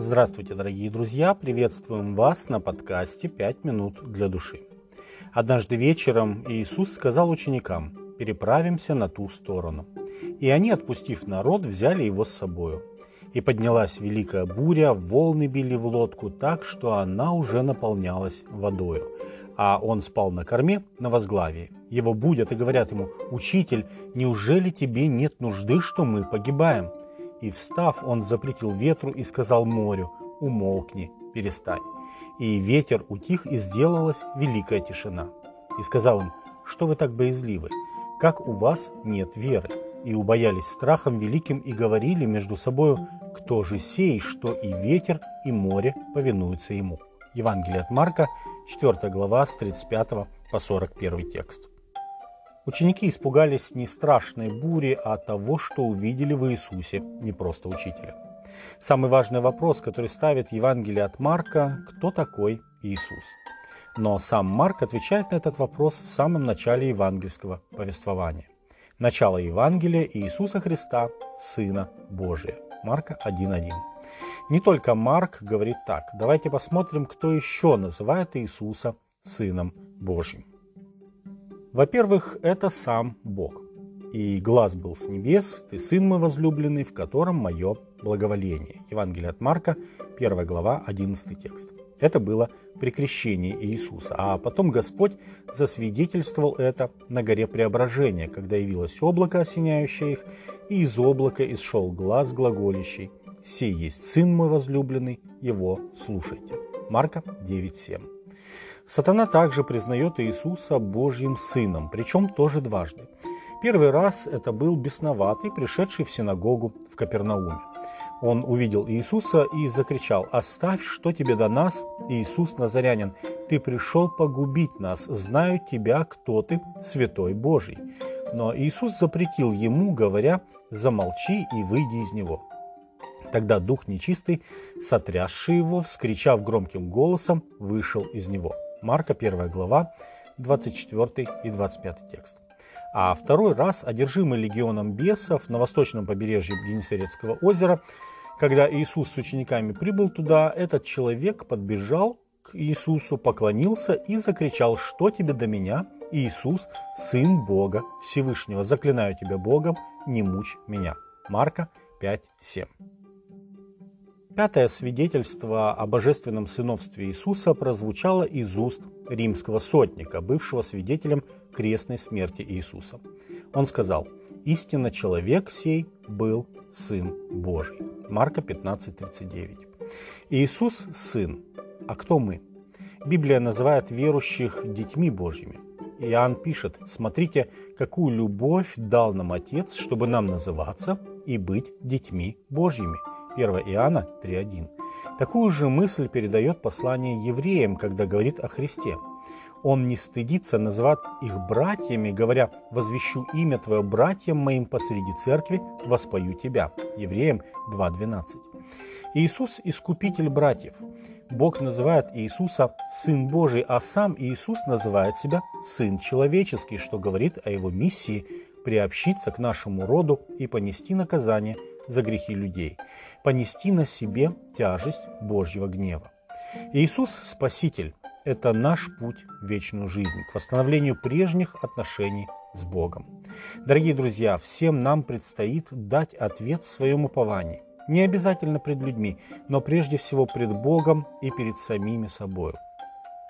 Здравствуйте, дорогие друзья! Приветствуем вас на подкасте «Пять минут для души». Однажды вечером Иисус сказал ученикам «Переправимся на ту сторону». И они, отпустив народ, взяли его с собою. И поднялась великая буря, волны били в лодку так, что она уже наполнялась водою. А он спал на корме на возглавии. Его будят и говорят ему «Учитель, неужели тебе нет нужды, что мы погибаем?» И встав, он запретил ветру и сказал морю, умолкни, перестань. И ветер утих, и сделалась великая тишина. И сказал им, что вы так боязливы, как у вас нет веры. И убоялись страхом великим и говорили между собою, кто же сей, что и ветер, и море повинуются ему. Евангелие от Марка, 4 глава, с 35 по 41 текст. Ученики испугались не страшной бури, а того, что увидели в Иисусе, не просто учителя. Самый важный вопрос, который ставит Евангелие от Марка, кто такой Иисус? Но сам Марк отвечает на этот вопрос в самом начале евангельского повествования. Начало Евангелия Иисуса Христа, Сына Божия. Марка 1.1. Не только Марк говорит так. Давайте посмотрим, кто еще называет Иисуса Сыном Божьим. Во-первых, это сам Бог. «И глаз был с небес, ты сын мой возлюбленный, в котором мое благоволение». Евангелие от Марка, 1 глава, 11 текст. Это было при крещении Иисуса. А потом Господь засвидетельствовал это на горе Преображения, когда явилось облако, осеняющее их, и из облака исшел глаз глаголящий. «Сей есть Сын мой возлюбленный, его слушайте». Марка 9.7. Сатана также признает Иисуса Божьим Сыном, причем тоже дважды. Первый раз это был бесноватый, пришедший в синагогу в Капернауме. Он увидел Иисуса и закричал, «Оставь, что тебе до нас, Иисус Назарянин, ты пришел погубить нас, знаю тебя, кто ты, святой Божий». Но Иисус запретил ему, говоря, «Замолчи и выйди из него». Тогда дух нечистый, сотрясший его, вскричав громким голосом, вышел из него – Марка 1 глава, 24 и 25 текст. А второй раз, одержимый легионом бесов на восточном побережье Генесарецкого озера, когда Иисус с учениками прибыл туда, этот человек подбежал к Иисусу, поклонился и закричал, что тебе до меня, Иисус, Сын Бога Всевышнего, заклинаю тебя Богом, не мучь меня. Марка 5, 7. Пятое свидетельство о божественном сыновстве Иисуса прозвучало из уст римского сотника, бывшего свидетелем крестной смерти Иисуса. Он сказал, «Истинно человек сей был Сын Божий». Марка 15:39. Иисус – Сын. А кто мы? Библия называет верующих детьми Божьими. Иоанн пишет, смотрите, какую любовь дал нам Отец, чтобы нам называться и быть детьми Божьими. 1 Иоанна 3.1. Такую же мысль передает послание евреям, когда говорит о Христе. Он не стыдится называть их братьями, говоря «возвещу имя Твое братьям моим посреди церкви, воспою Тебя». Евреям 2.12. Иисус – искупитель братьев. Бог называет Иисуса Сын Божий, а сам Иисус называет себя Сын Человеческий, что говорит о его миссии приобщиться к нашему роду и понести наказание за грехи людей, понести на себе тяжесть Божьего гнева. Иисус – Спаситель. Это наш путь в вечную жизнь, к восстановлению прежних отношений с Богом. Дорогие друзья, всем нам предстоит дать ответ в своем уповании. Не обязательно пред людьми, но прежде всего пред Богом и перед самими собой.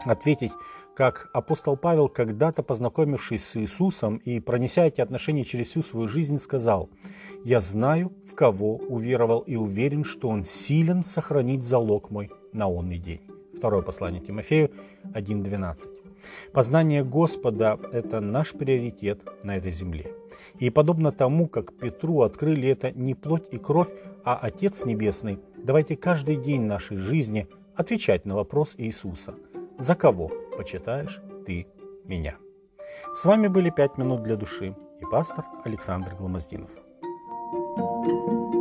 Ответить как апостол Павел, когда-то познакомившись с Иисусом и пронеся эти отношения через всю свою жизнь, сказал, «Я знаю, в кого уверовал и уверен, что он силен сохранить залог мой на онный день». Второе послание Тимофею 1.12. Познание Господа – это наш приоритет на этой земле. И подобно тому, как Петру открыли это не плоть и кровь, а Отец Небесный, давайте каждый день нашей жизни отвечать на вопрос Иисуса – за кого почитаешь ты меня? С вами были «Пять минут для души» и пастор Александр Гломоздинов. thank you